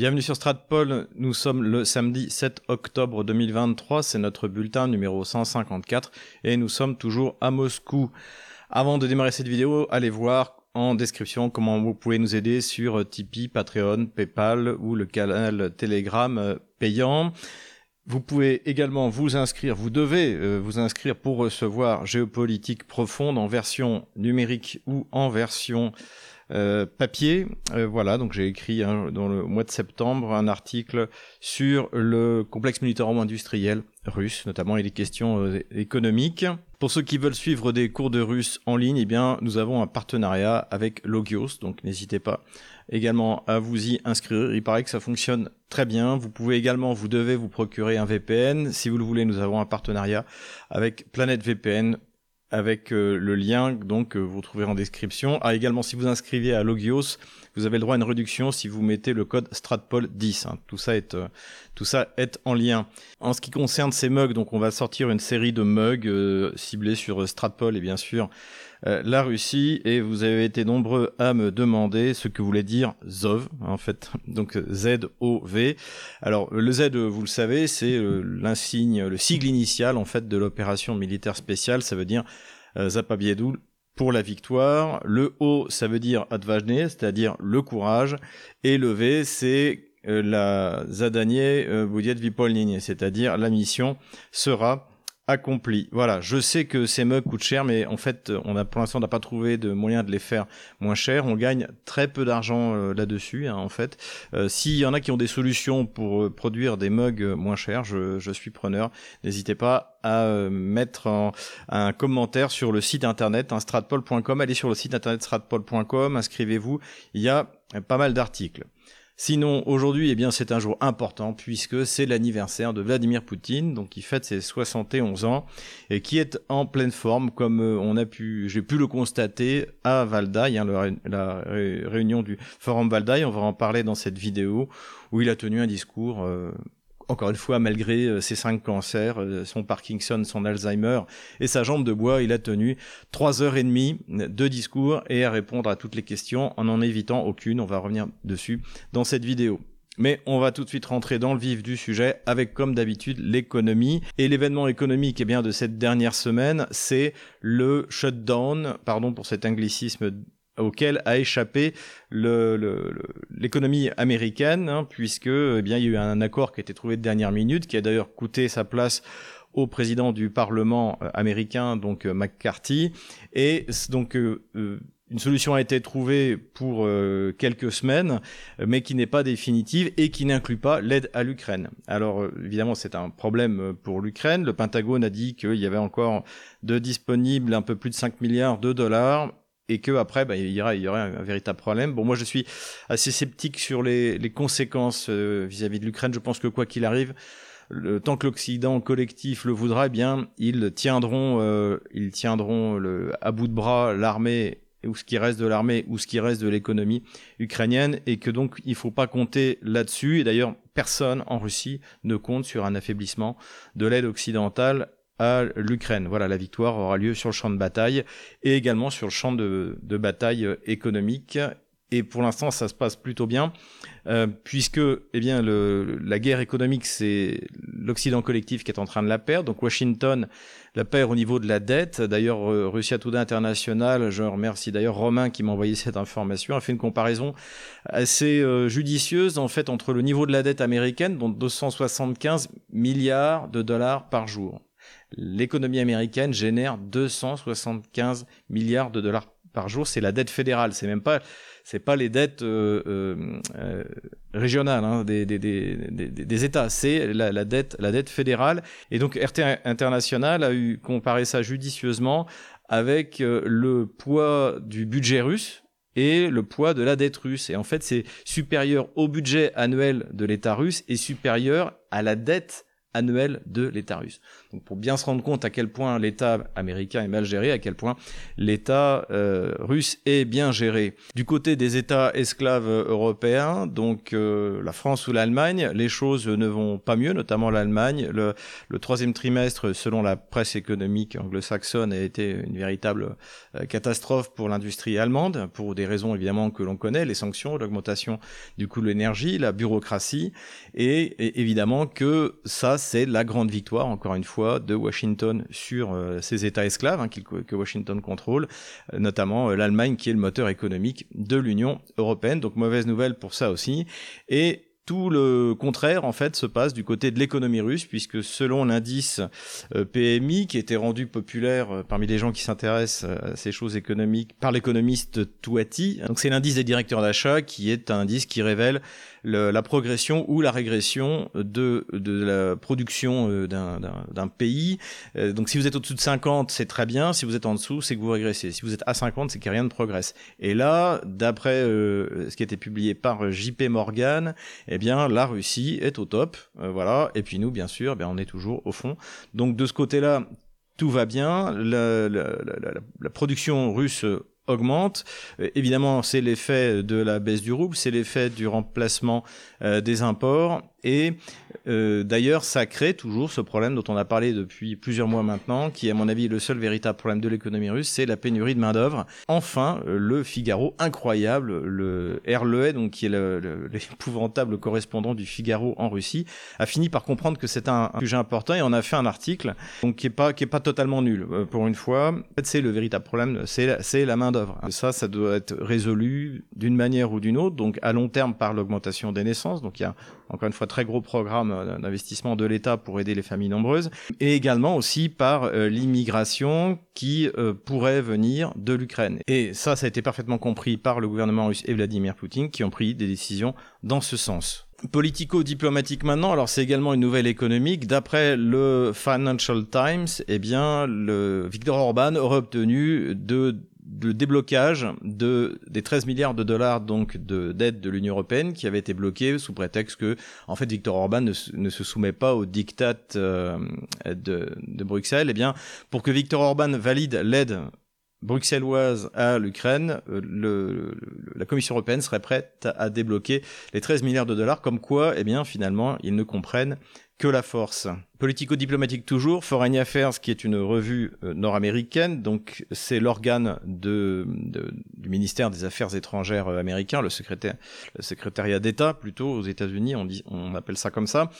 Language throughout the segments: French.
Bienvenue sur Stratpol, nous sommes le samedi 7 octobre 2023, c'est notre bulletin numéro 154 et nous sommes toujours à Moscou. Avant de démarrer cette vidéo, allez voir en description comment vous pouvez nous aider sur Tipeee, Patreon, PayPal ou le canal Telegram payant. Vous pouvez également vous inscrire, vous devez euh, vous inscrire pour recevoir Géopolitique profonde en version numérique ou en version euh, papier. Euh, voilà, donc j'ai écrit hein, dans le mois de septembre un article sur le complexe militaro-industriel russe, notamment et les questions euh, économiques. Pour ceux qui veulent suivre des cours de russe en ligne, eh bien, nous avons un partenariat avec Logios, donc n'hésitez pas également à vous y inscrire. Il paraît que ça fonctionne très bien. Vous pouvez également, vous devez vous procurer un VPN. Si vous le voulez, nous avons un partenariat avec Planète VPN avec euh, le lien donc vous trouverez en description. Ah également si vous inscrivez à Logios, vous avez le droit à une réduction si vous mettez le code Stratpol10. Hein. Tout ça est euh, tout ça est en lien. En ce qui concerne ces mugs, donc on va sortir une série de mugs euh, ciblés sur Stratpol et bien sûr euh, la Russie et vous avez été nombreux à me demander ce que voulait dire ZOV en fait. Donc Z-O-V alors le Z vous le savez c'est euh, l'insigne le sigle initial en fait de l'opération militaire spéciale. Ça veut dire euh, Zapabiedul pour la victoire. Le O ça veut dire Advajne c'est-à-dire le courage. Et le V c'est la Zadanie Boudiet Vipolnine c'est-à-dire la mission sera Voilà, je sais que ces mugs coûtent cher, mais en fait, on a pour l'instant on n'a pas trouvé de moyen de les faire moins cher. On gagne très peu d'argent euh, là-dessus, hein, en fait. Euh, S'il y en a qui ont des solutions pour euh, produire des mugs moins chers, je, je suis preneur. N'hésitez pas à mettre un commentaire sur le site internet hein, stratpol.com. Allez sur le site internet stratpol.com, inscrivez-vous. Il y a pas mal d'articles. Sinon, aujourd'hui, eh bien, c'est un jour important puisque c'est l'anniversaire de Vladimir Poutine, donc qui fête ses 71 ans et qui est en pleine forme, comme euh, on a pu, j'ai pu le constater à Valdaï, hein, la, réunion du Forum Valdaï. On va en parler dans cette vidéo où il a tenu un discours euh, encore une fois, malgré euh, ses cinq cancers, euh, son Parkinson, son Alzheimer et sa jambe de bois, il a tenu trois heures et demie de discours et à répondre à toutes les questions en en évitant aucune. On va revenir dessus dans cette vidéo. Mais on va tout de suite rentrer dans le vif du sujet avec, comme d'habitude, l'économie. Et l'événement économique eh bien, de cette dernière semaine, c'est le shutdown, pardon pour cet anglicisme auquel a échappé l'économie américaine, hein, puisque eh bien il y a eu un accord qui a été trouvé de dernière minute, qui a d'ailleurs coûté sa place au président du Parlement euh, américain, donc euh, McCarthy, et donc euh, une solution a été trouvée pour quelques semaines, mais qui n'est pas définitive et qui n'inclut pas l'aide à l'Ukraine. Alors évidemment, c'est un problème pour l'Ukraine. Le Pentagone a dit qu'il y avait encore de disponibles un peu plus de 5 milliards de dollars et que après bah, il y aura il y aura un, véritable problème. Bon moi je suis assez sceptique sur les, les conséquences euh, vis-à-vis de l'Ukraine. Je pense que quoi qu'il arrive, le, tant que l'Occident collectif le voudra, eh bien ils tiendront euh, ils tiendront le, à bout de bras l'armée ou ce qui reste de l'armée ou ce qui reste de l'économie ukrainienne et que donc il faut pas compter là-dessus et d'ailleurs personne en Russie ne compte sur un affaiblissement de l'aide occidentale à l'Ukraine. Voilà, la victoire aura lieu sur le champ de bataille et également sur le champ de, bataille économique. Et pour l'instant, ça se passe plutôt bien, euh, puisque eh bien, le, la guerre économique, c'est l'Occident collectif qui est en train de la perdre. Donc Washington la perd au niveau de la dette. D'ailleurs, euh, Russia Today International, je remercie d'ailleurs Romain qui m'a envoyé cette information, a fait une comparaison assez euh, judicieuse en fait entre le niveau de la dette américaine, dont 275 milliards de dollars par jour l'économie américaine génère 275 milliards de dollars par jour. C'est la dette fédérale. C'est même pas, c'est pas les dettes euh, euh, euh régionales hein, des, États. C'est la, la, dette, la dette fédérale. Et donc RT International a eu comparé ça judicieusement avec le poids du budget russe et le poids de la dette russe. Et en fait, c'est supérieur au budget annuel de l'État russe et supérieur à la dette annuel de l'État russe. Donc pour bien se rendre compte à quel point l'État américain est mal géré, à quel point l'État euh, russe est bien géré. Du côté des États esclaves européens, donc euh, la France ou l'Allemagne, les choses ne vont pas mieux, notamment l'Allemagne. Le, le, troisième trimestre, selon la presse économique anglo-saxonne, a été une véritable euh, catastrophe pour l'industrie allemande, pour des raisons évidemment que l'on connaît, les sanctions, l'augmentation du coût de l'énergie, la bureaucratie, et, et évidemment que ça c'est la grande victoire, encore une fois, de Washington sur euh, ces États esclaves hein, que Washington contrôle, euh, notamment euh, l'Allemagne qui est le moteur économique de l'Union européenne. Donc mauvaise nouvelle pour ça aussi. Et tout le contraire en fait se passe du côté de l'économie russe puisque selon l'indice PMI qui était rendu populaire parmi les gens qui s'intéressent à ces choses économiques par l'économiste Touati, donc c'est l'indice des directeurs d'achat qui est un indice qui révèle la progression ou la régression de, la production euh, d'un pays. Euh, donc si vous êtes au-dessus de 50, c'est très bien. Si vous êtes en dessous, c'est que vous régressez. Si vous êtes à 50, c'est a rien de progresse. Et là, d'après euh, ce qui a été publié par JP Morgan, eh bien la Russie est au top. voilà. Et puis nous, bien sûr, eh on est toujours au fond. Donc de ce côté-là, tout va bien. La, production russe augmente. Euh, évidemment, c'est l'effet de la baisse du rouble, c'est l'effet du remplacement euh, des imports. Et euh, d'ailleurs, ça crée toujours ce problème dont on a parlé depuis plusieurs mois maintenant, qui est à mon avis le seul véritable problème de l'économie russe, c'est la pénurie de main d'œuvre. Enfin, le Figaro, incroyable, le RLE, donc qui est l'épouvantable correspondant du Figaro en Russie, a fini par comprendre que c'est un, sujet important et on a fait un article donc qui est pas qui est pas totalement nul pour une fois. En fait, c'est le véritable problème, c'est c'est la main d'œuvre. Ça, ça doit être résolu d'une manière ou d'une autre, donc à long terme par l'augmentation des naissances. Donc il y a encore une fois très gros programme euh, d'investissement de l'État pour aider les familles nombreuses, et également aussi par euh, l'immigration qui euh, pourrait venir de l'Ukraine. Et ça, ça a été parfaitement compris par le gouvernement russe et Vladimir Poutine qui ont pris des décisions dans ce sens politico-diplomatique maintenant, alors c'est également une nouvelle économique. D'après le Financial Times, eh bien, le Viktor Orban aurait obtenu de le déblocage de des 13 milliards de dollars donc de d'aide de l'Union européenne qui avait été bloqués sous prétexte que en fait Viktor Orban ne, se soumet pas au diktat euh, de, de Bruxelles. Eh bien, pour que Viktor Orban valide l'aide bruxelloise à l'Ukraine, euh, la Commission européenne serait prête à débloquer les 13 milliards de dollars, comme quoi, eh bien, finalement, ils ne comprennent que la force. Politico-diplomatique toujours, Foreign Affairs, qui est une revue euh, nord-américaine, donc c'est l'organe du ministère des Affaires étrangères euh, américain, le, le secrétariat d'État plutôt aux États-Unis, on, on appelle ça comme ça,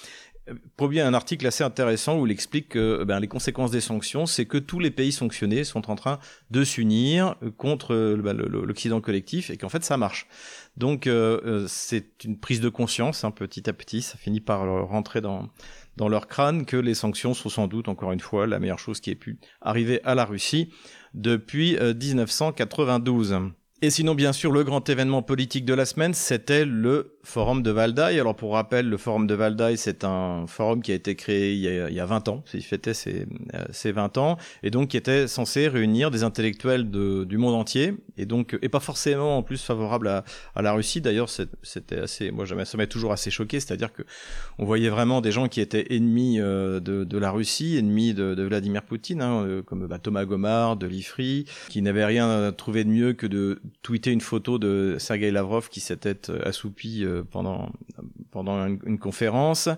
publie un article assez intéressant où il explique que ben, les conséquences des sanctions, c'est que tous les pays sanctionnés sont en train de s'unir contre ben, l'Occident collectif et qu'en fait ça marche. Donc euh, euh, c'est une prise de conscience, hein, petit à petit, ça finit par rentrer dans, dans leur crâne que les sanctions sont sans doute, encore une fois, la meilleure chose qui ait pu arriver à la Russie depuis 1992. Euh, et sinon, bien sûr, le grand événement politique de la semaine, c'était le Forum de Valdaï. Alors, pour rappel, le Forum de Valdaï, c'est un forum qui a été créé il y a, il y a 20 ans, il fêtait ses, ses 20 ans, et donc qui était censé réunir des intellectuels du monde entier, et donc, et pas forcément en plus favorable à, la Russie. D'ailleurs, c'était assez, moi, ça m'a toujours assez choqué, c'est-à-dire que on voyait vraiment des gens qui étaient ennemis euh, de, la Russie, ennemis de, Vladimir Poutine, hein, euh, comme bah, Thomas Gomard, de Lifri, qui n'avaient rien trouvé de mieux que de tweeté une photo de Sergei Lavrov qui s'était euh, assoupi euh, pendant pendant une, conférence.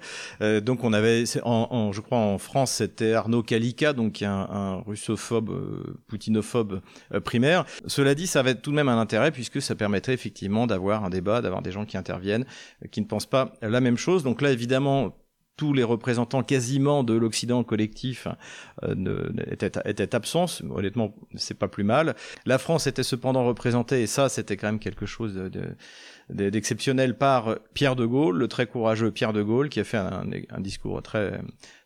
Euh, donc on avait, en, je crois en France, c'était Arnaud Kalika, donc un, un russophobe, poutinophobe primaire. Cela dit, ça avait tout de même un intérêt puisque ça permettrait effectivement d'avoir un débat, d'avoir des gens qui interviennent, qui ne pensent pas la même chose. Donc là, évidemment, tous les représentants quasiment de l'Occident collectif euh, ne, étaient, absents. Honnêtement, c'est pas plus mal. La France était cependant représentée, et ça, c'était quand même quelque chose de, d'exceptionnel par Pierre de Gaulle, le très courageux Pierre de Gaulle, qui a fait un, un discours très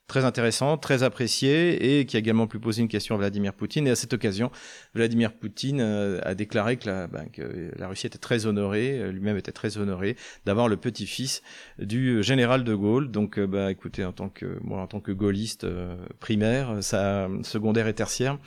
très intéressant, très apprécié et qui a également pu poser une question à Vladimir Poutine. Et à cette occasion, Vladimir Poutine euh, a déclaré que la, ben, que la Russie était très honorée, euh, lui-même était très honoré d'avoir le petit-fils du général de Gaulle. Donc, euh, bah, écoutez, en tant que moi, en tant que gaulliste primaire, ça, secondaire et tertiaire,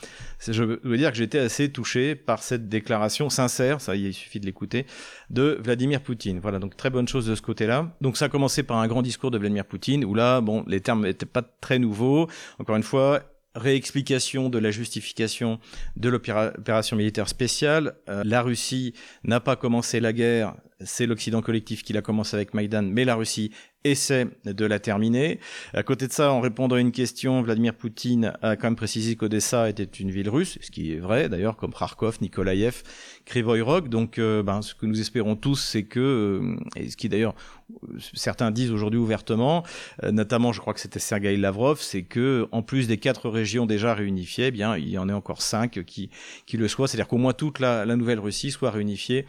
je veux dire que j'étais assez touché par cette déclaration sincère, ça il suffit de l'écouter, de Vladimir Poutine. Voilà, donc très bonne chose de ce côté-là. Donc ça a commencé par un grand discours de Vladimir Poutine, où là, bon, les termes n'étaient pas très nouveaux. Encore une fois, réexplication de la justification de l'opération militaire spéciale. Euh, la Russie n'a pas commencé la guerre, c'est l'Occident collectif qui l'a commencé avec Maïdan, mais la Russie essaie de la terminer. À côté de ça, en répondant à une question, Vladimir Poutine a quand même précisé qu'Odessa était une ville russe, ce qui est vrai d'ailleurs, comme Kharkov, Nikolaïev, Krivoy. Donc, euh, ben, ce que nous espérons tous, c'est que, euh, et ce qui d'ailleurs certains disent aujourd'hui ouvertement, euh, notamment, je crois que c'était Sergei Lavrov, c'est que en plus des quatre régions déjà réunifiées, eh bien, il y en a encore cinq qui qui le soient. C'est-à-dire qu'au moins toute la, la nouvelle Russie soit réunifiée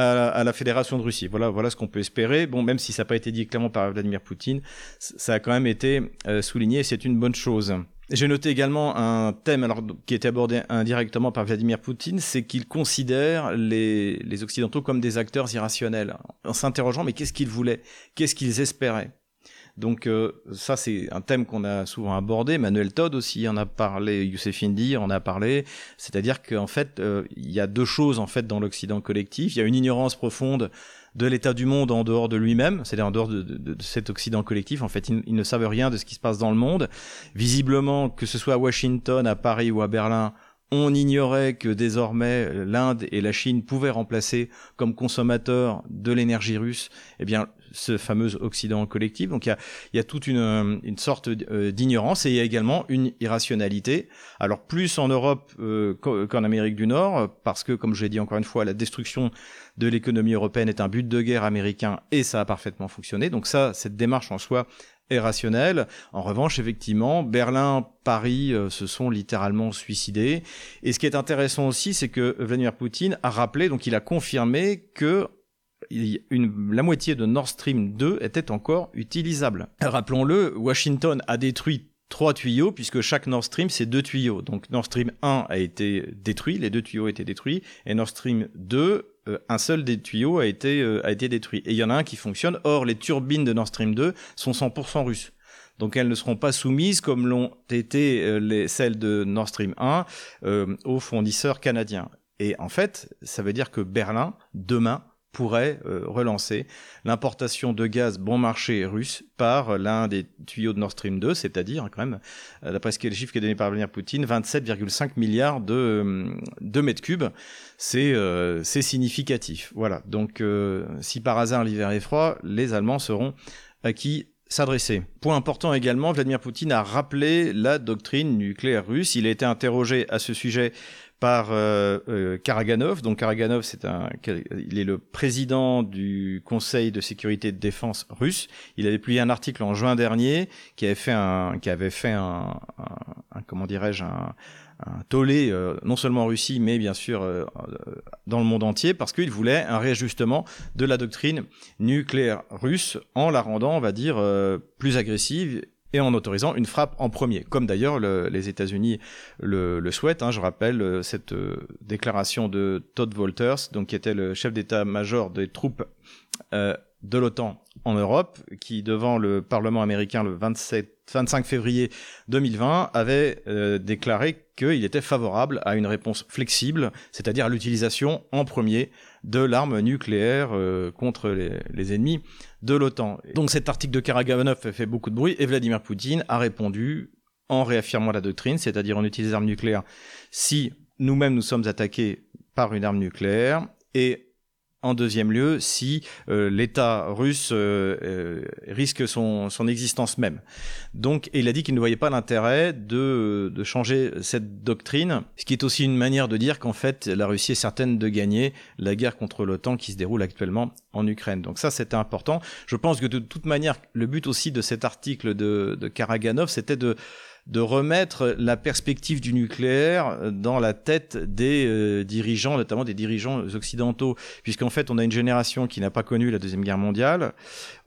à, la Fédération de Russie. Voilà, voilà ce qu'on peut espérer. Bon, même si ça n'a pas été dit clairement par Vladimir Poutine, ça a quand même été euh, souligné et c'est une bonne chose. J'ai noté également un thème alors, qui était abordé indirectement par Vladimir Poutine, c'est qu'il considère les, les Occidentaux comme des acteurs irrationnels, en s'interrogeant mais qu'est-ce qu'ils voulaient, qu'est-ce qu'ils espéraient? Donc euh, ça, c'est un thème qu'on a souvent abordé. Manuel Todd aussi en a parlé, Youssef Indy en a parlé. C'est-à-dire qu'en fait, euh, il y a deux choses en fait dans l'Occident collectif. Il y a une ignorance profonde de l'état du monde en dehors de lui-même, c'est-à-dire en dehors de, cet Occident collectif. En fait, ils, ils, ne savent rien de ce qui se passe dans le monde. Visiblement, que ce soit à Washington, à Paris ou à Berlin, on ignorait que désormais l'Inde et la Chine pouvaient remplacer comme consommateurs de l'énergie russe, eh bien, ce fameux Occident collectif. Donc il y a, il toute une, une sorte euh, d'ignorance et il y a également une irrationalité. Alors plus en Europe euh, qu'en Amérique du Nord, parce que comme je l'ai dit encore une fois, la destruction de l'économie européenne est un but de guerre américain et ça a parfaitement fonctionné. Donc ça, cette démarche en soi, est rationnel. En revanche, effectivement, Berlin, Paris euh, se sont littéralement suicidés. Et ce qui est intéressant aussi, c'est que Vladimir Poutine a rappelé, donc il a confirmé que la moitié de Nord Stream 2 était encore utilisable. Rappelons-le, Washington a détruit trois tuyaux, puisque chaque Nord Stream, c'est deux tuyaux. Donc Nord Stream 1 a été détruit, les deux tuyaux ont été détruits, et Nord Stream 2 euh, un seul des tuyaux a été, euh, a été détruit. Et il y en a un qui fonctionne. Or, les turbines de Nord Stream 2 sont 100% russes. Donc elles ne seront pas soumises, comme l'ont été euh, les, celles de Nord Stream 1, aux fournisseurs canadiens. Et en fait, ça veut dire que Berlin, demain, pourrait euh, relancer l'importation de gaz bon marché russe par l'un des tuyaux de Nord Stream 2, c'est-à-dire quand même, euh, d'après ce qui est le chiffre qui est donné par Vladimir Poutine, 27,5 milliards de, euh, de mètres cubes. C'est c'est significatif. Voilà. Donc si par hasard l'hiver est froid, les Allemands seront à qui s'adresser. Point important également, Vladimir Poutine a rappelé la doctrine nucléaire russe. Il a été interrogé à ce sujet par euh, euh, Karaganov. Donc Karaganov, c'est un, il est le président du Conseil de sécurité et de défense russe. Il avait publié un article en juin dernier qui avait fait un, qui avait fait un, un, comment dirais-je, un, tollé euh, non seulement en Russie, mais bien sûr euh, dans le monde entier, parce qu'il voulait un réajustement de la doctrine nucléaire russe en la rendant, on va dire, plus agressive et en autorisant une frappe en premier, comme d'ailleurs les États-Unis le, le, souhaitent. Hein, je rappelle euh, cette euh, déclaration de Todd Walters, donc qui était le chef d'état-major des troupes euh, de l'OTAN en Europe, qui devant le Parlement américain le 27, 25 février 2020 avait déclaré qu'il était favorable à une réponse flexible, c'est-à-dire à, l'utilisation en premier de l'arme nucléaire euh, contre les, ennemis de l'OTAN. Donc cet article de Karaganov fait beaucoup de bruit et Vladimir Poutine a répondu en réaffirmant la doctrine, c'est-à-dire on utilise l'arme nucléaire si nous-mêmes nous sommes attaqués par une arme nucléaire et en deuxième lieu, si euh, l'État russe euh, euh, risque son, son, existence même. Donc, il a dit qu'il ne voyait pas l'intérêt de, de changer cette doctrine, ce qui est aussi une manière de dire qu'en fait, la Russie est certaine de gagner la guerre contre l'OTAN qui se déroule actuellement en Ukraine. Donc ça, c'était important. Je pense que de toute manière, le but aussi de cet article de, de Karaganov, c'était de de remettre la perspective du nucléaire dans la tête des euh, dirigeants, notamment des dirigeants occidentaux, puisqu'en fait on a une génération qui n'a pas connu la deuxième guerre mondiale,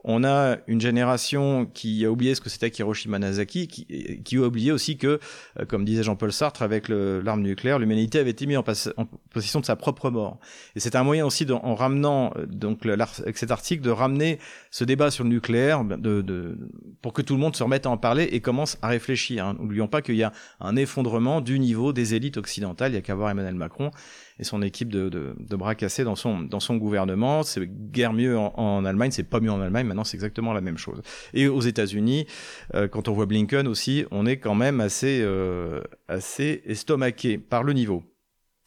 on a une génération qui a oublié ce que c'était qu'Hiroshima Nagasaki, qui, qui, a oublié aussi que, euh, comme disait Jean-Paul Sartre, avec l'arme nucléaire, l'humanité avait été mise en, en, possession de sa propre mort. Et c'est un moyen aussi, de, en ramenant, euh, donc avec cet article, de ramener ce débat sur le nucléaire, de, de, pour que tout le monde se remette à en parler et commence à réfléchir. Hein. N'oublions pas qu'il y a un effondrement du niveau des élites occidentales. Il y a qu'à voir Emmanuel Macron et son équipe de, de, de, bras cassés dans son, dans son gouvernement. C'est guère mieux en, en Allemagne, c'est pas mieux en Allemagne, maintenant c'est exactement la même chose. Et aux États-Unis, euh, quand on voit Blinken aussi, on est quand même assez, euh, assez estomaqué par le niveau.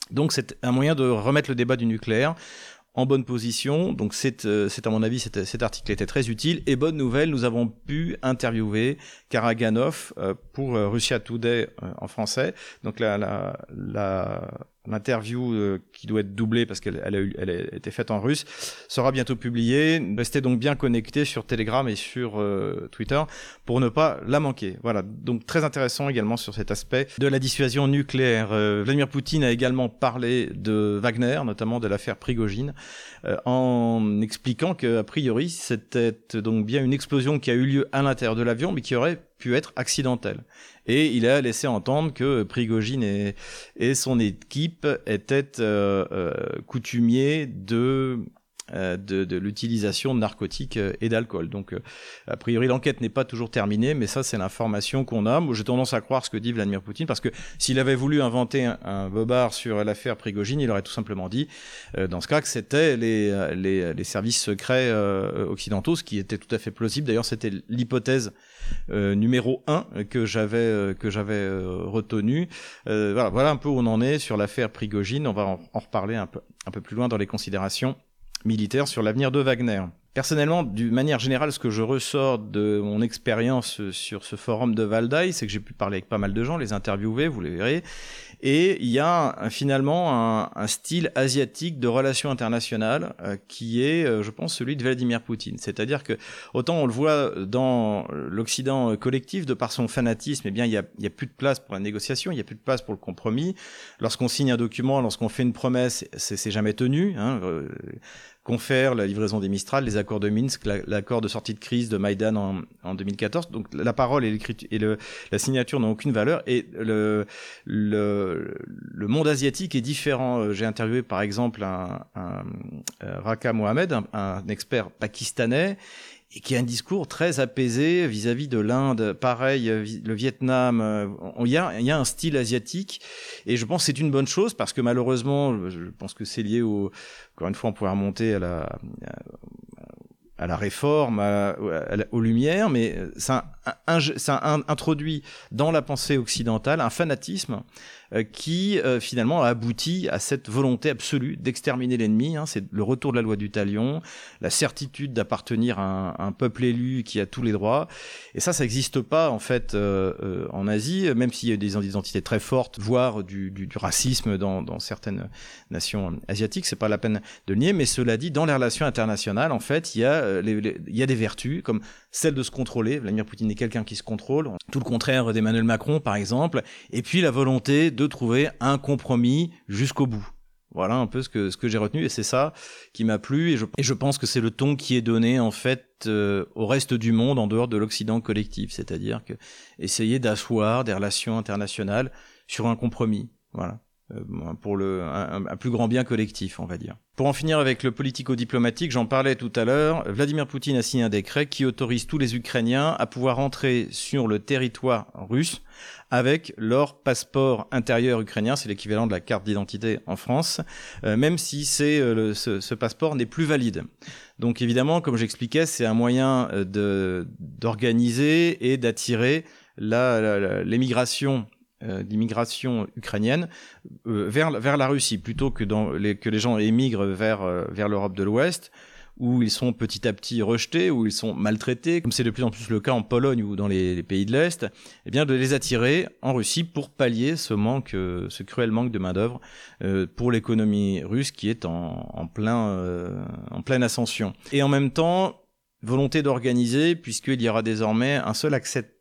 Donc c'est un moyen de remettre le débat du nucléaire en bonne position. Donc c'est, euh, à mon avis, cet, cet, article était très utile. Et bonne nouvelle, nous avons pu interviewer Karaganov euh, pour Russia Today en français. Donc la, la, la l'interview euh, qui doit être doublée parce qu'elle elle a, elle a, été faite en russe sera bientôt publiée. Restez donc bien connectés sur Telegram et sur euh, Twitter pour ne pas la manquer. Voilà, donc très intéressant également sur cet aspect de la dissuasion nucléaire. Euh, Vladimir Poutine a également parlé de Wagner, notamment de l'affaire Prigogine, en expliquant que priori c'était donc bien une explosion qui a eu lieu à l'intérieur de l'avion, mais qui aurait pu être accidentelle. Et il a laissé entendre que Prigogine et, son équipe étaient euh, euh, coutumiers de de, de l'utilisation de narcotiques et d'alcool. Donc, a priori, l'enquête n'est pas toujours terminée, mais ça, c'est l'information qu'on a. Moi, j'ai tendance à croire ce que dit Vladimir Poutine, parce que s'il avait voulu inventer un, bobard sur l'affaire Prigogine, il aurait tout simplement dit, dans ce cas, que c'était les, les, les, services secrets occidentaux, ce qui était tout à fait plausible. D'ailleurs, c'était l'hypothèse euh, numéro 1 que j'avais euh, que j'avais euh, retenu. voilà, voilà un peu où on en est sur l'affaire Prigogine. On va en, en, reparler un peu un peu plus loin dans les considérations militaires sur l'avenir de Wagner. Personnellement, d'une manière générale, ce que je ressors de mon expérience sur ce forum de Valdaï, c'est que j'ai pu parler avec pas mal de gens, les interviewer, vous les verrez, et il y a finalement un, style asiatique de relations internationales euh, qui est, euh, je pense, celui de Vladimir Poutine. C'est-à-dire que autant on le voit dans l'Occident collectif, de par son fanatisme, eh bien il y a, plus de place pour la négociation, il y a plus de place pour le compromis. Lorsqu'on signe un document, lorsqu'on fait une promesse, c'est jamais tenu. Hein. Euh, confère la livraison des Mistral, les accords de Minsk, l'accord de sortie de crise de Maïdan en, en 2014. Donc la parole et, et le, la signature n'ont aucune valeur et le, le, le, monde asiatique est différent. Euh, j'ai interviewé par exemple un, un, un Raka Mohamed, un, un expert pakistanais et qui a un discours très apaisé vis-à-vis de l'Inde, pareil, euh, le Vietnam. Euh, il y, a, un style asiatique, et je pense que c'est une bonne chose parce que malheureusement, je pense que c'est lié au. Encore une fois, on pourrait remonter à la à la réforme, à, aux Lumières, mais ça, ça introduit dans la pensée occidentale un fanatisme euh, qui euh, finalement a abouti à cette volonté absolue d'exterminer l'ennemi. Hein, c'est le retour de la loi du talion, la certitude d'appartenir à un, peuple élu qui a tous les droits. Et ça, ça n'existe pas en fait euh, en Asie, même s'il y a des identités très fortes, voire du, du, du racisme dans, dans, certaines nations asiatiques. C'est pas la peine de le nier, mais cela dit, dans les relations internationales, en fait, il y a, il y a des vertus comme celle de se contrôler. Vladimir Poutine est quelqu'un qui se contrôle, tout le contraire d'Emmanuel Macron, par exemple. Et puis la volonté de trouver un compromis jusqu'au bout. Voilà un peu ce que, ce que j'ai retenu et c'est ça qui m'a plu et je, et je pense que c'est le ton qui est donné en fait euh, au reste du monde en dehors de l'Occident collectif, c'est-à-dire que essayer d'asseoir des relations internationales sur un compromis. Voilà. Euh, pour le, un, plus grand bien collectif, on va dire. Pour en finir avec le politico-diplomatique, j'en parlais tout à l'heure, Vladimir Poutine a signé un décret qui autorise tous les Ukrainiens à pouvoir entrer sur le territoire russe avec leur passeport intérieur ukrainien, c'est l'équivalent de la carte d'identité en France, euh, même si c'est euh, ce, ce, passeport n'est plus valide. Donc évidemment, comme j'expliquais, c'est un moyen euh, de d'organiser et d'attirer l'émigration euh, d'immigration ukrainienne euh, vers, vers la Russie, plutôt que, dans les, que les gens émigrent vers, euh, vers l'Europe de l'Ouest, où ils sont petit à petit rejetés, où ils sont maltraités, comme c'est de plus en plus le cas en Pologne ou dans les, les pays de l'Est, eh bien de les attirer en Russie pour pallier ce manque, ce cruel manque de main d'œuvre pour l'économie russe qui est en, en plein, en pleine ascension. Et en même temps, volonté d'organiser, puisqu'il y aura désormais un seul accès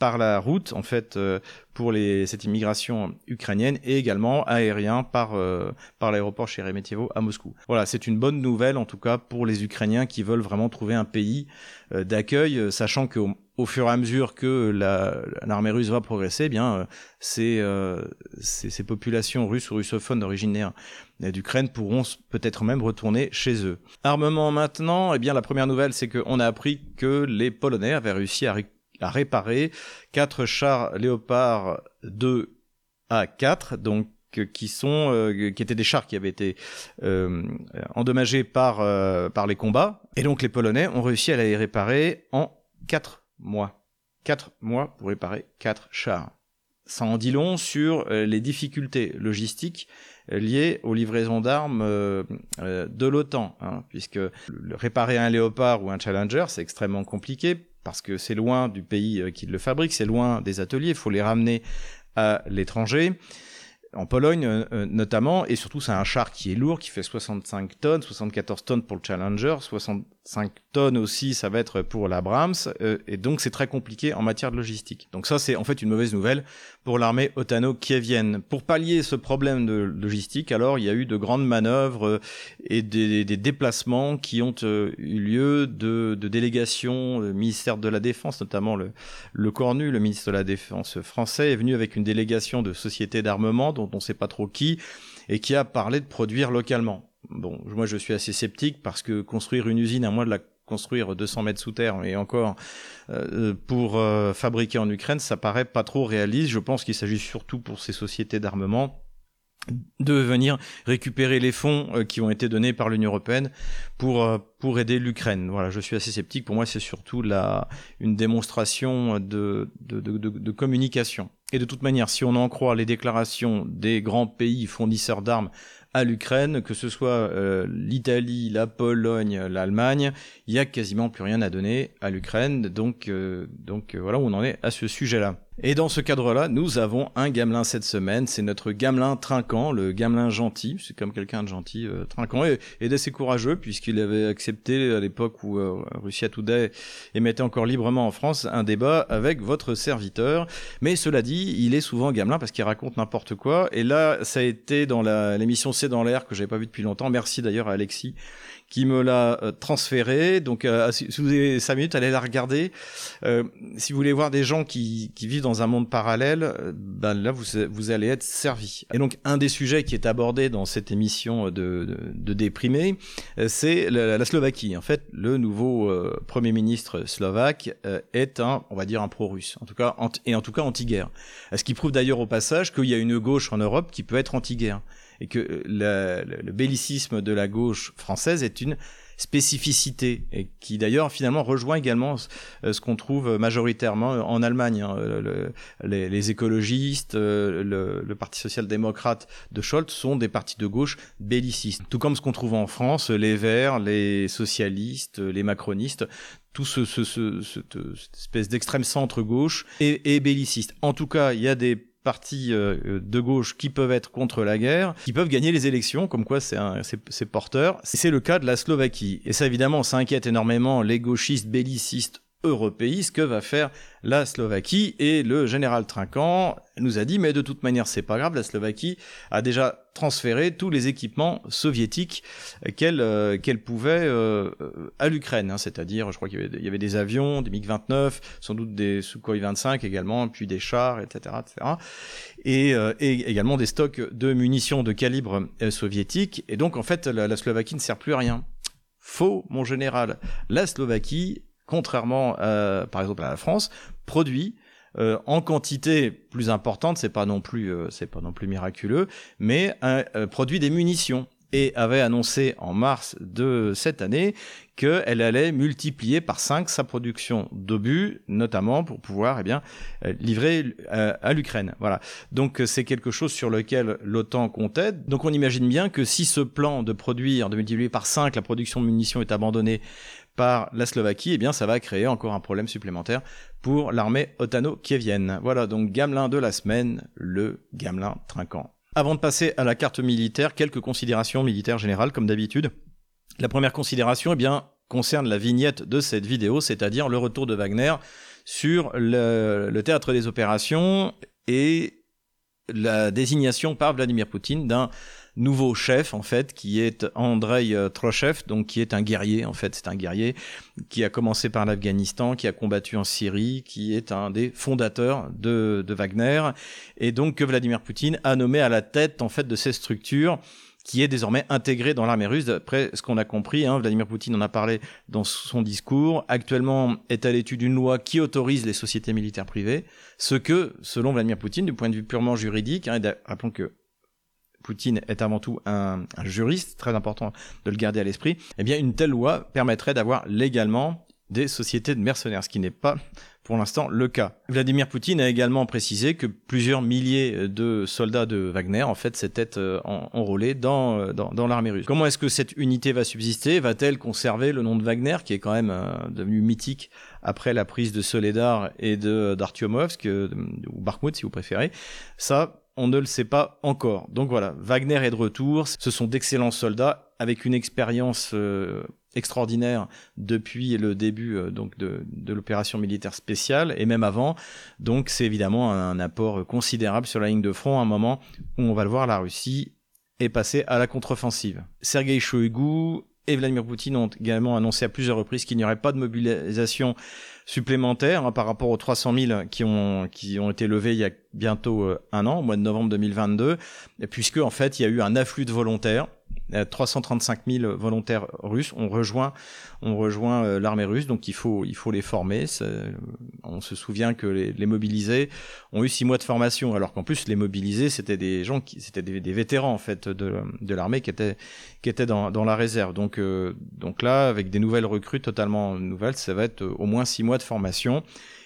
par la route en fait euh, pour les, cette immigration ukrainienne et également aérien par euh, par l'aéroport Sheremetyevo à Moscou. Voilà, c'est une bonne nouvelle en tout cas pour les Ukrainiens qui veulent vraiment trouver un pays euh, d'accueil, sachant que au, fur et à mesure que l'armée russe va progresser, eh bien ces, ces, ces populations russes ou russophones originaires d'Ukraine pourront peut-être même retourner chez eux. Armement maintenant, eh bien la première nouvelle c'est qu'on a appris que les Polonais avaient réussi à à réparer quatre chars Léopard 2 à 4, donc euh, qui sont euh, qui étaient des chars qui avaient été euh, endommagés par par les combats et donc les Polonais ont réussi à les réparer en 4 mois. 4 mois pour réparer quatre chars. Ça en dit long sur les difficultés logistiques liées aux livraisons d'armes de l'OTAN, hein, puisque réparer un Léopard ou un Challenger, c'est extrêmement compliqué parce que c'est loin du pays euh, qui le fabrique, c'est loin des ateliers, il faut les ramener à l'étranger en Pologne euh, euh, notamment, et surtout c'est un char qui est lourd, qui fait 65 tonnes, 74 tonnes pour le Challenger, 65 tonnes aussi, ça va être pour la Brahms, et donc c'est très compliqué en matière de logistique. Donc ça c'est en fait une mauvaise nouvelle pour l'armée otano-kievienne. Pour pallier ce problème de logistique, alors il y a eu de grandes manœuvres et des, déplacements qui ont eu lieu de, délégations, le ministère de la Défense, notamment le, le Cornu, le ministre de la Défense français, est venu avec une délégation de sociétés d'armement dont on ne sait pas trop qui, et qui a parlé de produire localement. Bon, moi je suis assez sceptique parce que construire une usine à moins de la construire 200 mètres sous terre et encore euh, pour euh, fabriquer en Ukraine, ça paraît pas trop réaliste. Je pense qu'il s'agit surtout pour ces sociétés d'armement de venir récupérer les fonds euh, qui ont été donnés par l'Union européenne pour pour aider l'Ukraine. Voilà, je suis assez sceptique. Pour moi, c'est surtout la une démonstration de de, de, de communication. Et de toute manière, si on en croit les déclarations des grands pays fournisseurs d'armes à l'Ukraine, que ce soit euh, l'Italie, la Pologne, l'Allemagne, il y a quasiment plus rien à donner à l'Ukraine. Donc, euh, donc euh, voilà où on en est à ce sujet-là. Et dans ce cadre-là, nous avons un gamelin cette semaine. C'est notre gamelin trinquant, le gamelin gentil. C'est comme quelqu'un de gentil, euh, trinquant et, et d'assez courageux puisqu'il avait accepté à l'époque où euh, Russia Today émettait encore librement en France un débat avec votre serviteur. Mais cela dit, il est souvent gamelin parce qu'il raconte n'importe quoi. Et là, ça a été dans l'émission C'est dans l'air que j'avais pas vu depuis longtemps. Merci d'ailleurs à Alexis qui me l'a euh, transféré. Donc, euh, si vous avez 5 minutes, allez la regarder. Euh, si vous voulez voir des gens qui, qui vivent dans un monde parallèle, ben là, vous, vous allez être servi. Et donc, un des sujets qui est abordé dans cette émission de, de, de déprimé, c'est la, la, Slovaquie. En fait, le nouveau Premier ministre slovaque est un, on va dire, un pro-russe. En tout cas, et en tout cas anti-guerre. Ce qui prouve d'ailleurs au passage qu'il y a une gauche en Europe qui peut être anti-guerre et que euh, le, le, bellicisme de la gauche française est une spécificité et qui d'ailleurs finalement rejoint également euh, ce qu'on trouve majoritairement en Allemagne. Hein. Le, les, les, écologistes, euh, le, le Parti social-démocrate de Scholz sont des partis de gauche bellicistes. Tout comme ce qu'on trouve en France, les Verts, les socialistes, les macronistes, tout ce, ce, ce, cette espèce d'extrême centre gauche et, et belliciste. En tout cas, il y a des partis euh, de gauche qui peuvent être contre la guerre, qui peuvent gagner les élections, comme quoi c'est porteur. C'est le cas de la Slovaquie. Et ça, évidemment, ça inquiète énormément les gauchistes bellicistes européiste que va faire la Slovaquie et le général Trinquant nous a dit mais de toute manière c'est pas grave la Slovaquie a déjà transféré tous les équipements soviétiques qu'elle euh, qu'elle pouvait euh, à l'Ukraine hein, c'est-à-dire je crois qu'il y, avait des avions des MiG-29 sans doute des Sukhoi 25 également puis des chars etc etc et, euh, et également des stocks de munitions de calibre euh, soviétique et donc en fait la, la Slovaquie ne sert plus à rien Faux, mon général. La Slovaquie contrairement à, par exemple à la France, produit euh, en quantité plus importante, c'est pas non plus euh, c'est pas non plus miraculeux, mais euh, produit des munitions et avait annoncé en mars de cette année qu'elle allait multiplier par 5 sa production d'obus, notamment pour pouvoir eh bien, euh, livrer à, à l'Ukraine. Voilà. Donc c'est quelque chose sur lequel l'OTAN comptait. Donc on imagine bien que si ce plan de produire, de multiplier par 5 la production de munitions est abandonné par la Slovaquie, eh bien ça va créer encore un problème supplémentaire pour l'armée otano-kievienne. Voilà donc Gamelin de la semaine, le Gamelin trinquant. Avant de passer à la carte militaire, quelques considérations militaires générales comme d'habitude. La première considération, eh bien, concerne la vignette de cette vidéo, c'est-à-dire le retour de Wagner sur le, le théâtre des opérations et la désignation par Vladimir Poutine d'un nouveau chef en fait qui est Andrei euh, Trochev donc qui est un guerrier en fait c'est un guerrier qui a commencé par l'Afghanistan qui a combattu en Syrie qui est un des fondateurs de, de Wagner et donc que Vladimir Poutine a nommé à la tête en fait de ces structures qui est désormais intégré dans l'armée russe. D'après ce qu'on a compris, hein, Vladimir Poutine en a parlé dans son discours. Actuellement est à l'étude une loi qui autorise les sociétés militaires privées, ce que, selon Vladimir Poutine, du point de vue purement juridique, hein, rappelons que Poutine est avant tout un, juriste, très important de le garder à l'esprit, eh bien une telle loi permettrait d'avoir légalement des sociétés de mercenaires, ce qui n'est pas pour l'instant le cas. Vladimir Poutine a également précisé que plusieurs milliers de soldats de Wagner, en fait, s'étaient euh, enrôlés dans, euh, dans, l'armée russe. Comment est-ce que cette unité va subsister? Va-t-elle conserver le nom de Wagner, qui est quand même euh, devenu mythique après la prise de Soledar et de d'Artyomovsk, ou Bakhmut si vous préférez? Ça, on ne le sait pas encore. Donc voilà, Wagner est de retour. Ce sont d'excellents soldats avec une expérience euh, extraordinaire depuis le début euh, donc de, l'opération militaire spéciale et même avant. Donc c'est évidemment un, apport considérable sur la ligne de front à un moment où on va le voir, la Russie est passée à la contre-offensive. Sergei Shoigu et Vladimir Poutine ont également annoncé à plusieurs reprises qu'il n'y aurait pas de mobilisation supplémentaire hein, par rapport aux 300 000 qui ont, qui ont été levés il y a bientôt euh, un an, au mois de novembre 2022, puisque en fait il y a eu un afflux de volontaires 335 000 volontaires russes ont rejoint, ont rejoint euh, l'armée russe, donc il faut, il faut les former. On se souvient que les, les, mobilisés ont eu six mois de formation, alors qu'en plus les mobilisés c'était des gens qui, c'était des, des, vétérans en fait de, de l'armée qui étaient, qui étaient dans, dans la réserve. Donc, euh, donc là, avec des nouvelles recrues totalement nouvelles, ça va être au moins six mois de formation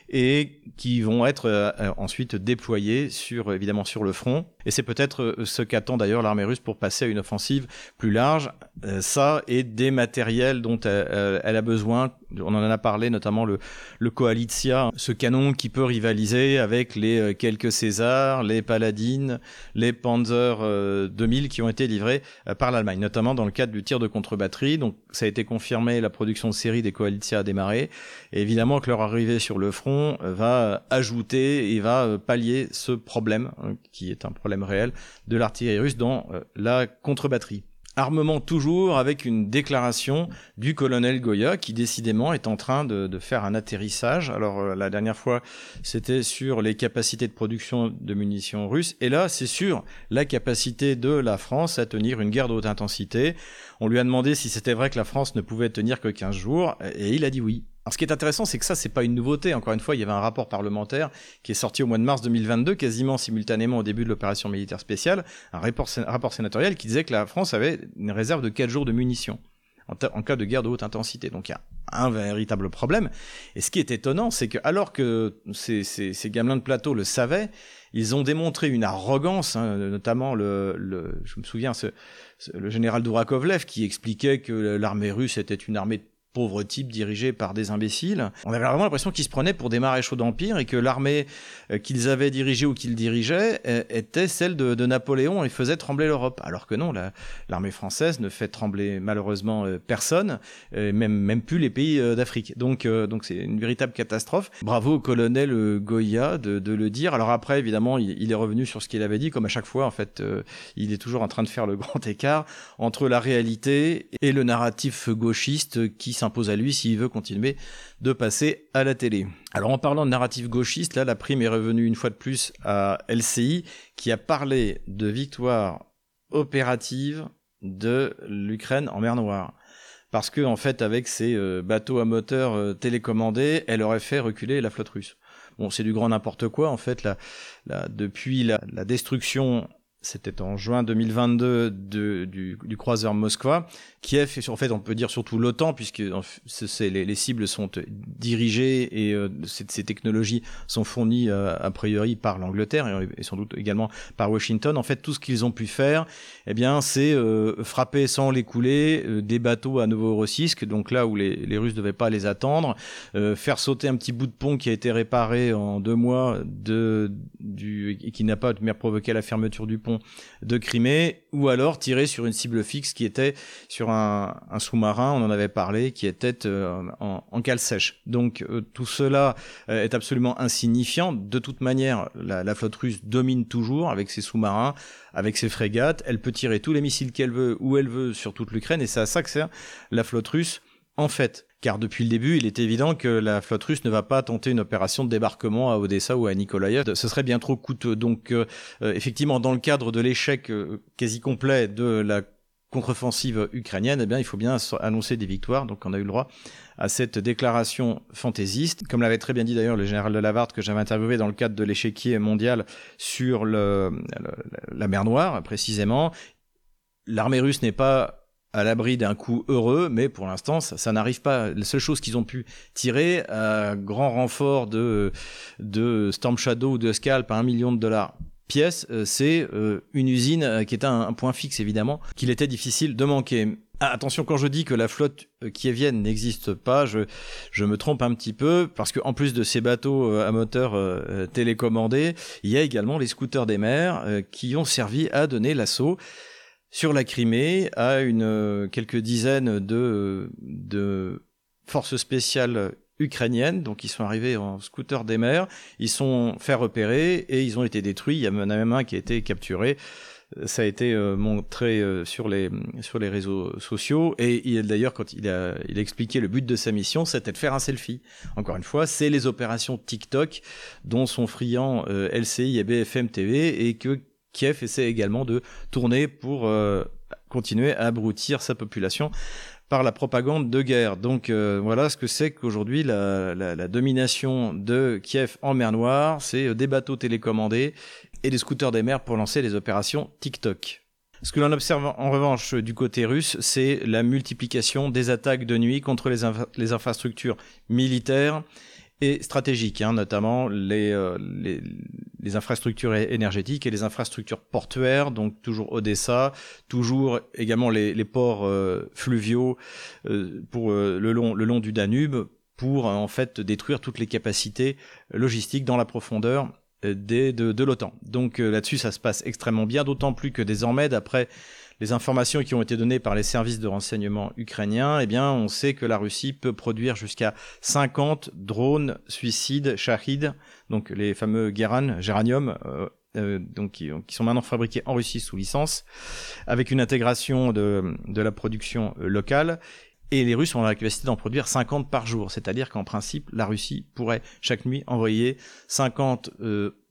et qui vont être euh, ensuite déployés sur évidemment sur le front. Et c'est peut-être euh, ce qu'attend d'ailleurs l'armée russe pour passer à une offensive plus large. Euh, ça et des matériels dont elle, a besoin. On en a parlé notamment le, le ce canon qui peut rivaliser avec les quelques Césars, les Paladines, les Panzer 2000 qui ont été livrés par l'Allemagne, notamment dans le cadre du tir de contre-batterie. Donc ça a été confirmé, la production de série des Koalitia a démarré. Et évidemment que leur arrivée sur le front va ajouter et va pallier ce problème, hein, qui est un problème réel, de l'artillerie russe dans euh, la contre-batterie. Armement toujours avec une déclaration du colonel Goya qui décidément est en train de, faire un atterrissage. Alors euh, la dernière fois c'était sur les capacités de production de munitions russes et là c'est sur la capacité de la France à tenir une guerre de haute intensité. On lui a demandé si c'était vrai que la France ne pouvait tenir que 15 jours et il a dit oui. Alors, ce qui est intéressant, c'est que ça, c'est pas une nouveauté. Encore une fois, il y avait un rapport parlementaire qui est sorti au mois de mars 2022, quasiment simultanément au début de l'opération militaire spéciale, un rapport, sénatorial qui disait que la France avait une réserve de 4 jours de munitions en, cas de guerre de haute intensité. Donc il y a un véritable problème. Et ce qui est étonnant, c'est que alors que ces, gamelins de plateau le savaient, ils ont démontré une arrogance, hein, notamment le, je me souviens, le général Dourakovlev qui expliquait que l'armée russe était une armée pauvres types dirigés par des imbéciles. On avait vraiment l'impression qu'ils se prenaient pour des maréchaux d'empire et que l'armée euh, qu'ils avaient dirigée ou qu'ils dirigeaient euh, était celle de, Napoléon et faisait trembler l'Europe. Alors que non, l'armée française ne fait trembler malheureusement euh, personne, même, même plus les pays d'Afrique. Donc donc c'est une véritable catastrophe. Bravo au colonel Goya de, le dire. Alors après, évidemment, il, est revenu sur ce qu'il avait dit, comme à chaque fois, en fait, il est toujours en train de faire le grand écart entre la réalité et le narratif gauchiste qui impose à lui s'il veut continuer de passer à la télé. Alors en parlant de narratif gauchiste, là la prime est revenue une fois de plus à LCI qui a parlé de victoire opérative de l'Ukraine en mer Noire. Parce que en fait avec ses euh, bateaux à moteur euh, télécommandés, elle aurait fait reculer la flotte russe. Bon, c'est du grand n'importe quoi en fait. depuis la, la destruction c'était en juin 2022 de, du, du, croiseur Moskva. Kiev, en fait, on peut dire surtout l'OTAN, puisque les, les, cibles sont dirigées et euh, ces, technologies sont fournies euh, a priori par l'Angleterre et, sans doute également par Washington. En fait, tout ce qu'ils ont pu faire, eh bien, c'est euh, frapper sans les couler des bateaux à Novorossiysk, donc là où les, les Russes devaient pas les attendre, faire sauter un petit bout de pont qui a été réparé en deux mois et qui n'a pas provoqué la fermeture du pont de Crimée, ou alors tirer sur une cible fixe qui était sur un, sous-marin, on en avait parlé, qui était euh, en, cale sèche. Donc euh, tout cela est absolument insignifiant. De toute manière, la, la flotte russe domine toujours avec ses sous-marins, avec ses frégates. Elle peut tirer tous les missiles qu'elle veut, où elle veut, sur toute l'Ukraine, et c'est à ça que sert la flotte russe en fait. Car depuis le début, il est évident que la flotte russe ne va pas tenter une opération de débarquement à Odessa ou à Nikolaïev. Ce serait bien trop coûteux. Donc, euh, euh, effectivement, dans le cadre de l'échec euh, quasi complet de la contre-offensive ukrainienne, eh bien, il faut bien annoncer des victoires. Donc, on a eu le droit à cette déclaration fantaisiste. Comme l'avait très bien dit d'ailleurs le général de Lavarde que j'avais interviewé dans le cadre de l'échiquier mondial sur la mer Noire, précisément, l'armée russe n'est pas à l'abri d'un coup heureux, mais pour l'instant, ça, n'arrive pas. La seule chose qu'ils ont pu tirer, à grand renfort de, de Storm Shadow ou de Scalp à un million de dollars pièce, euh, c'est euh, une usine euh, qui est un, point fixe évidemment, qu'il était difficile de manquer. Ah, attention, quand je dis que la flotte kievienne n'existe pas, je, je me trompe un petit peu, parce qu'en plus de ces bateaux à moteur télécommandés, il y a également les scooters des mers qui ont servi à donner l'assaut sur la Crimée à une, euh, quelques dizaines de, de forces spéciales ukrainiennes, donc ils sont arrivés en scooter des mers, ils sont fait repérer et ils ont été détruits. Il y en a même un qui a été capturé. Ça a été euh, montré euh, sur les sur les réseaux sociaux et il d'ailleurs quand il a il a expliqué le but de sa mission, c'était de faire un selfie. Encore une fois, c'est les opérations TikTok dont sont friands LCI et BFM TV et que Kiev essaie également de tourner pour euh, continuer à abrutir sa population par la propagande de guerre. Donc euh, voilà ce que c'est qu'aujourd'hui la, domination de Kiev en mer Noire, c'est euh, des bateaux télécommandés et des scooters des mers pour lancer les opérations TikTok. Ce que l'on observe en revanche du côté russe, c'est la multiplication des attaques de nuit contre les infrastructures militaires et stratégiques, hein, notamment euh, les, les, infrastructures énergétiques et les infrastructures portuaires, donc toujours Odessa, toujours également les, les ports euh, fluviaux euh, pour le, long, le long du Danube, pour en fait détruire toutes les capacités logistiques dans la profondeur des, de, de l'OTAN. Donc là-dessus, ça se passe extrêmement bien, d'autant plus que désormais, d'après les informations qui ont été données par les services de renseignement ukrainiens, eh bien, on sait que la Russie peut produire jusqu'à 50 drones suicides Shahid, donc les fameux Geran, Géranium, euh, euh, donc qui, sont maintenant fabriqués en Russie sous licence, avec une intégration de, de la production euh, locale. Et les Russes ont la capacité d'en produire 50 par jour, c'est-à-dire qu'en principe, la Russie pourrait chaque nuit envoyer 50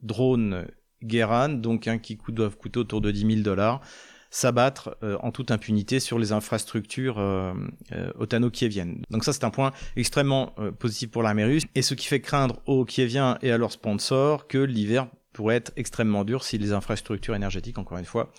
drones Geran, donc un qui doivent coûter autour de 10 000 dollars, s'abattre euh, en toute impunité sur les infrastructures euh, euh, otano-kieviennes. Donc ça, c'est un point extrêmement positif pour l'armée russe, et ce qui fait craindre aux Kieviens et à leurs sponsors que l'hiver pourrait être extrêmement dur si les infrastructures énergétiques, encore une fois,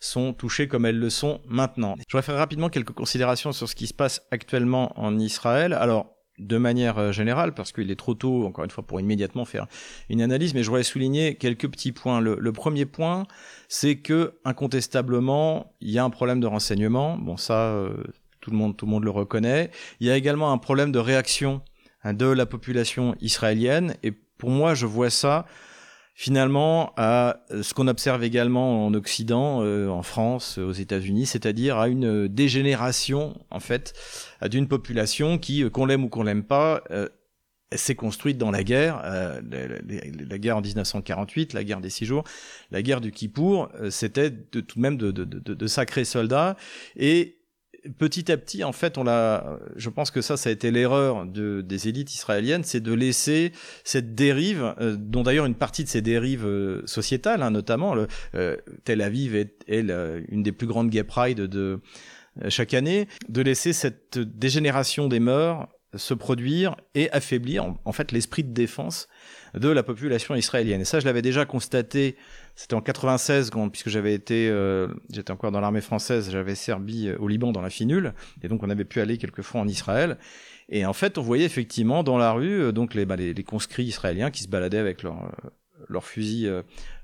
sont touchées comme elles le sont maintenant. Je voudrais faire rapidement quelques considérations sur ce qui se passe actuellement en Israël. Alors, de manière euh, générale, parce qu'il est trop tôt, encore une fois, pour immédiatement faire une analyse, mais je voudrais souligner quelques petits points. Le, premier point, c'est que incontestablement, il y a un problème de renseignement. Bon, ça, euh, tout le monde, tout le monde le reconnaît. Il y a également un problème de réaction hein, de la population israélienne, et pour moi, je vois ça finalement à ce qu'on observe également en Occident, euh, en France, aux États-Unis, c'est-à-dire à une dégénération en fait d'une population qui, euh, qu'on l'aime ou qu'on l'aime pas, euh, s'est construite dans la guerre, la, guerre en 1948, la guerre des six jours, la guerre du Kippour, c'était de, tout de même de, de, de sacrés soldats et petit à petit, en fait, on l'a. Je pense que ça, ça a été l'erreur de, des élites israéliennes, c'est de laisser cette dérive, euh, dont d'ailleurs une partie de ces dérives euh, sociétales, hein, notamment, le, euh, Tel Aviv est, une des plus grandes gay pride de chaque année, de laisser cette dégénération des mœurs se produire et affaiblir en fait l'esprit de défense de la population israélienne. Et ça, je l'avais déjà constaté c'était en 96, puisque j'avais été, euh, j'étais encore dans l'armée française, j'avais servi euh, au Liban dans la finule, et donc on avait pu aller quelques fois en Israël. Et en fait, on voyait effectivement dans la rue euh, donc les, bah, les, conscrits israéliens qui se baladaient avec leur leur fusil,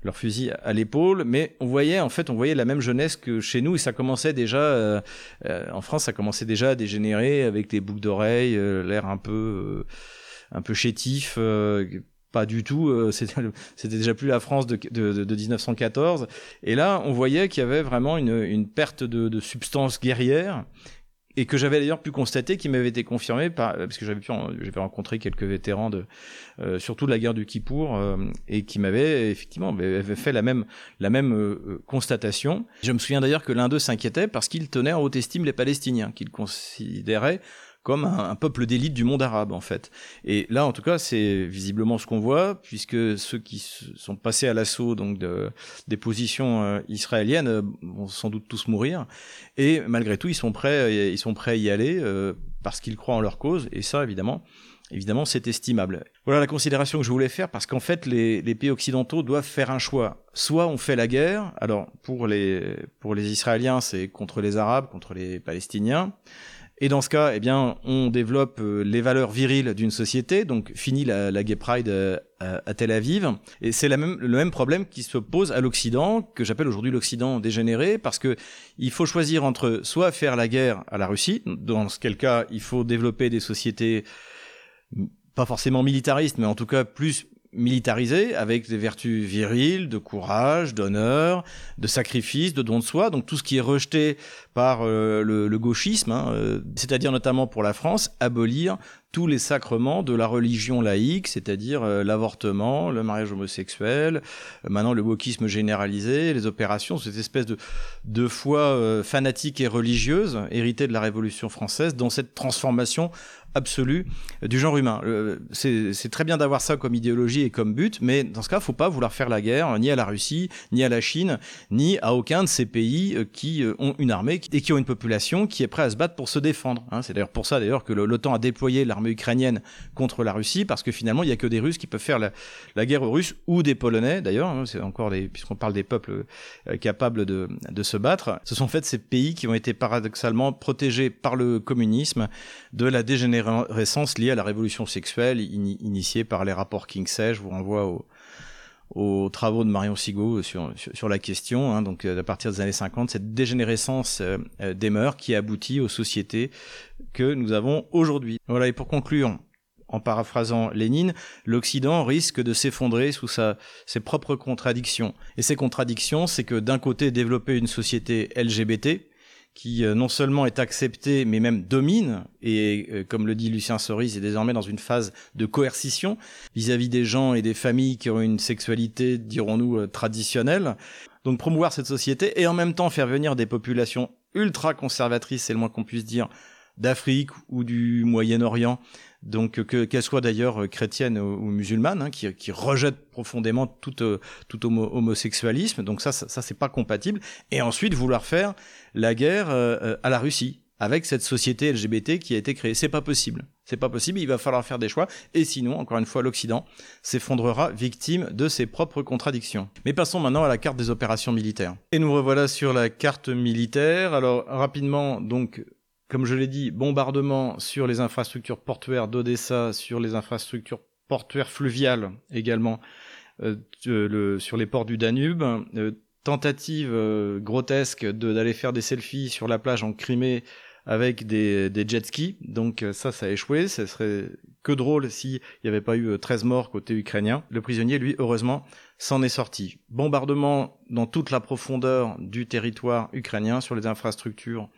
leur fusil à l'épaule, mais on voyait en fait, on voyait la même jeunesse que chez nous, et ça commençait déjà en France, ça commençait déjà à dégénérer avec des boucles d'oreilles, l'air un peu, un peu chétif pas du tout, euh, c'était déjà plus la France de, de, de, 1914. Et là, on voyait qu'il y avait vraiment une, une perte de, de substance guerrière et que j'avais d'ailleurs pu constater qui m'avait été confirmé par parce que j'avais pu rencontré quelques vétérans de euh, surtout de la guerre du Kippour euh, et qui m'avaient effectivement fait la même la même euh, constatation. Je me souviens d'ailleurs que l'un d'eux s'inquiétait parce qu'il tenait en haute estime les Palestiniens qu'il considérait comme un, peuple d'élite du monde arabe en fait. Et là, en tout cas, c'est visiblement ce qu'on voit, puisque ceux qui sont passés à l'assaut donc de, des positions euh, israéliennes euh, vont sans doute tous mourir. Et malgré tout, ils sont prêts, ils sont prêts à y aller euh, parce qu'ils croient en leur cause. Et ça, évidemment, évidemment, c'est estimable. Voilà la considération que je voulais faire, parce qu'en fait, les, les, pays occidentaux doivent faire un choix. Soit on fait la guerre, alors pour les, pour les Israéliens, c'est contre les Arabes, contre les Palestiniens. Et dans ce cas, eh bien, on développe euh, les valeurs viriles d'une société, donc fini la, la Gay Pride euh, à, Tel Aviv. Et c'est le même problème qui se pose à l'Occident, que j'appelle aujourd'hui l'Occident dégénéré, parce que il faut choisir entre soit faire la guerre à la Russie, dans quel cas il faut développer des sociétés pas forcément militaristes, mais en tout cas plus militarisé avec des vertus viriles, de courage, d'honneur, de sacrifice, de don de soi, donc tout ce qui est rejeté par euh, le, gauchisme, hein, euh, c'est-à-dire notamment pour la France, abolir tous les sacrements de la religion laïque, c'est-à-dire euh, l'avortement, le mariage homosexuel, maintenant le wokisme généralisé, les opérations, cette espèce de, de foi fanatique et religieuse héritée de la Révolution française dans cette transformation absolue du genre humain. C'est très bien d'avoir ça comme idéologie et comme but, mais dans ce cas, il faut pas vouloir faire la guerre ni à la Russie, ni à la Chine, ni à aucun de ces pays euh, qui euh, ont une armée et qui ont une population qui est prête à se battre pour se défendre. Hein. C'est d'ailleurs pour ça d'ailleurs que l'OTAN a déployé l'armée ukrainienne contre la Russie, parce que finalement, il y a que des Russes qui peuvent faire la, guerre aux Russes ou des Polonais d'ailleurs. Hein. C'est encore puisqu'on parle des peuples euh, capables de, de se battre. Ce sont en fait ces pays qui ont été paradoxalement protégés par le communisme de la dégénération récence liée à la révolution sexuelle initiée par les rapports Kinsey. Je vous renvoie aux, travaux de Marion Sigaud sur, la question. Hein. donc, euh, à partir des années 50, cette dégénérescence euh, euh, des mœurs qui aboutit aux sociétés que nous avons aujourd'hui. Voilà, et pour conclure, en paraphrasant Lénine, l'Occident risque de s'effondrer sous ses propres contradictions. Et ces contradictions, c'est que d'un côté, développer une société LGBT, qui euh, non seulement est accepté, mais même domine, et euh, comme le dit Lucien Cerise, est désormais dans une phase de coercition vis-à-vis des gens et des familles qui ont une sexualité, dirons-nous, euh, traditionnelle. Donc promouvoir cette société et en même temps faire venir des populations ultra conservatrices, c'est le moins qu'on puisse dire, d'Afrique ou du Moyen-Orient, donc que qu'elle soit d'ailleurs chrétienne ou, musulmane, hein, qui, qui, rejette profondément tout, euh, tout homosexualisme. Donc ça, ça, c'est pas compatible. Et ensuite vouloir faire la guerre euh, euh, à la Russie avec cette société LGBT qui a été créée, c'est pas possible. C'est pas possible. Il va falloir faire des choix. Et sinon, encore une fois, l'Occident s'effondrera victime de ses propres contradictions. Mais passons maintenant à la carte des opérations militaires. Et nous revoilà sur la carte militaire. Alors rapidement, donc comme je l'ai dit, bombardement sur les infrastructures portuaires d'Odessa, sur les infrastructures portuaires fluviales également, euh, le, sur les ports du Danube. Euh, tentative euh, grotesque d'aller faire des selfies sur la plage en Crimée avec des, des jet skis. Donc ça, ça a échoué. Ce serait que drôle s'il n'y avait pas eu 13 morts côté ukrainien. Le prisonnier, lui, heureusement, s'en est sorti. Bombardement dans toute la profondeur du territoire ukrainien sur les infrastructures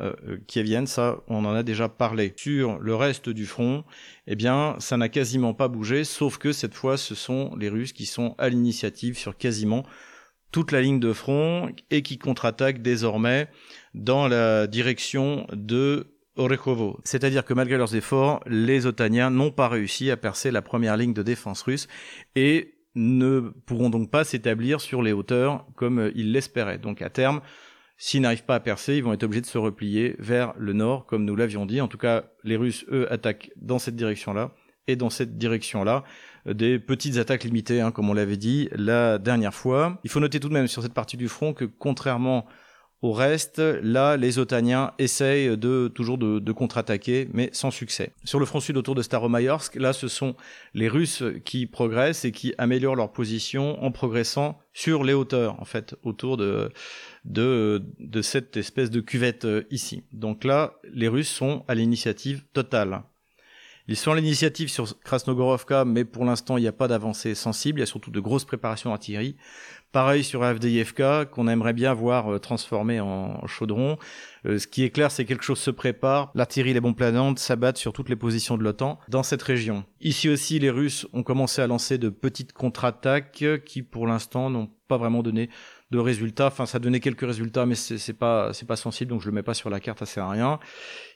euh, euh, qui viennent, ça, on en a déjà parlé. Sur le reste du front, eh bien, ça n'a quasiment pas bougé, sauf que cette fois, ce sont les Russes qui sont à l'initiative sur quasiment toute la ligne de front et qui contre-attaquent désormais dans la direction de Orekhovo. C'est-à-dire que malgré leurs efforts, les Otaniens n'ont pas réussi à percer la première ligne de défense russe et ne pourront donc pas s'établir sur les hauteurs comme ils l'espéraient. Donc à terme, S'ils n'arrivent pas à percer, ils vont être obligés de se replier vers le nord, comme nous l'avions dit. En tout cas, les Russes, eux, attaquent dans cette direction-là et dans cette direction-là. Euh, des petites attaques limitées, hein, comme on l'avait dit la dernière fois. Il faut noter tout de même sur cette partie du front que contrairement au reste, là, les Otaniens essayent de toujours de, contre-attaquer, mais sans succès. Sur le front sud autour de Staromayorsk, là, ce sont les Russes qui progressent et qui améliorent leur position en progressant sur les hauteurs, en fait, autour de, de, cette espèce de cuvette euh, ici. Donc là, les Russes sont à l'initiative totale. Ils sont à l'initiative sur Krasnogorovka, mais pour l'instant, il n'y a pas d'avancée sensible. Il y a surtout de grosses préparations d'artillerie. Pareil sur AFDIFK, qu'on aimerait bien voir euh, transformé en chaudron. Euh, ce qui est clair, c'est que quelque chose se prépare. L'artillerie, les bombes planantes s'abattent sur toutes les positions de l'OTAN dans cette région. Ici aussi, les Russes ont commencé à lancer de petites contre-attaques qui, pour l'instant, n'ont pas vraiment donné de résultats. Enfin, ça donné quelques résultats, mais c'est pas c'est pas sensible, donc je le mets pas sur la carte, ça sert à rien.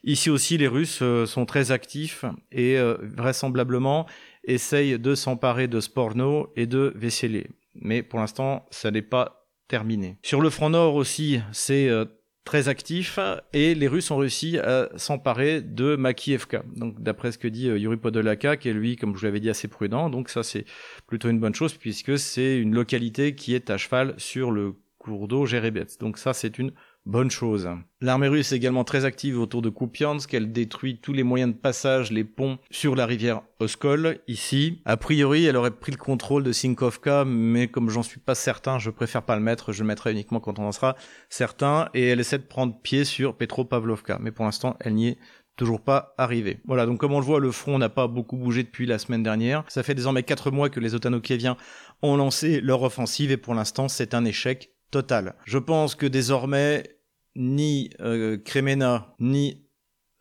Ici aussi, les Russes euh, sont très actifs et vraisemblablement essayent de s'emparer de Sporno et de Vesselé mais pour l'instant, ça n'est pas terminé. Sur le front nord aussi, c'est euh, très actif et les Russes ont réussi à s'emparer de Makievka. Donc d'après ce que dit euh, Yuri Podolaka, qui est lui, comme je l'avais dit, assez prudent. Donc ça c'est plutôt une bonne chose puisque c'est une localité qui est à cheval sur le cours d'eau Jérebets. Donc ça c'est une Bonne chose. L'armée russe est également très active autour de Kupiansk, elle détruit tous les moyens de passage, les ponts sur la rivière Oskol, ici. A priori, elle aurait pris le contrôle de Sinkovka, mais comme j'en suis pas certain, je préfère pas le mettre, je le mettrai uniquement quand on en sera certain, et elle essaie de prendre pied sur Petropavlovka, mais pour l'instant, elle n'y est toujours pas arrivée. Voilà, donc comme on le voit, le front n'a pas beaucoup bougé depuis la semaine dernière. Ça fait désormais 4 mois que les Otano-Kieviens ont lancé leur offensive, et pour l'instant, c'est un échec total. Je pense que désormais, ni euh, Kremena ni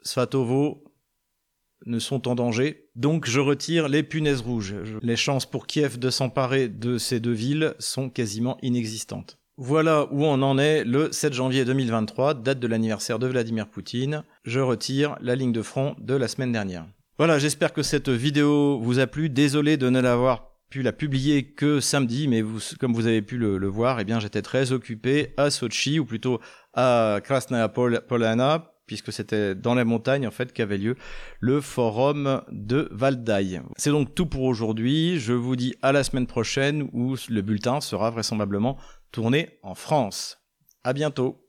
Svatovo ne sont en danger. Donc je retire les punaises rouges. Les chances pour Kiev de s'emparer de ces deux villes sont quasiment inexistantes. Voilà où on en est le 7 janvier 2023, date de l'anniversaire de Vladimir Poutine. Je retire la ligne de front de la semaine dernière. Voilà, j'espère que cette vidéo vous a plu. Désolé de ne l'avoir pu la publier que samedi, mais vous, comme vous avez pu le, voir, eh bien j'étais très occupé à Sochi, ou plutôt à Krasnaya Polana, puisque c'était dans les montagnes en fait qu'avait lieu le forum de Valdai. C'est donc tout pour aujourd'hui. Je vous dis à la semaine prochaine où le bulletin sera vraisemblablement tourné en France. À bientôt.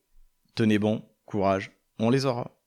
Tenez bon, courage, on les aura.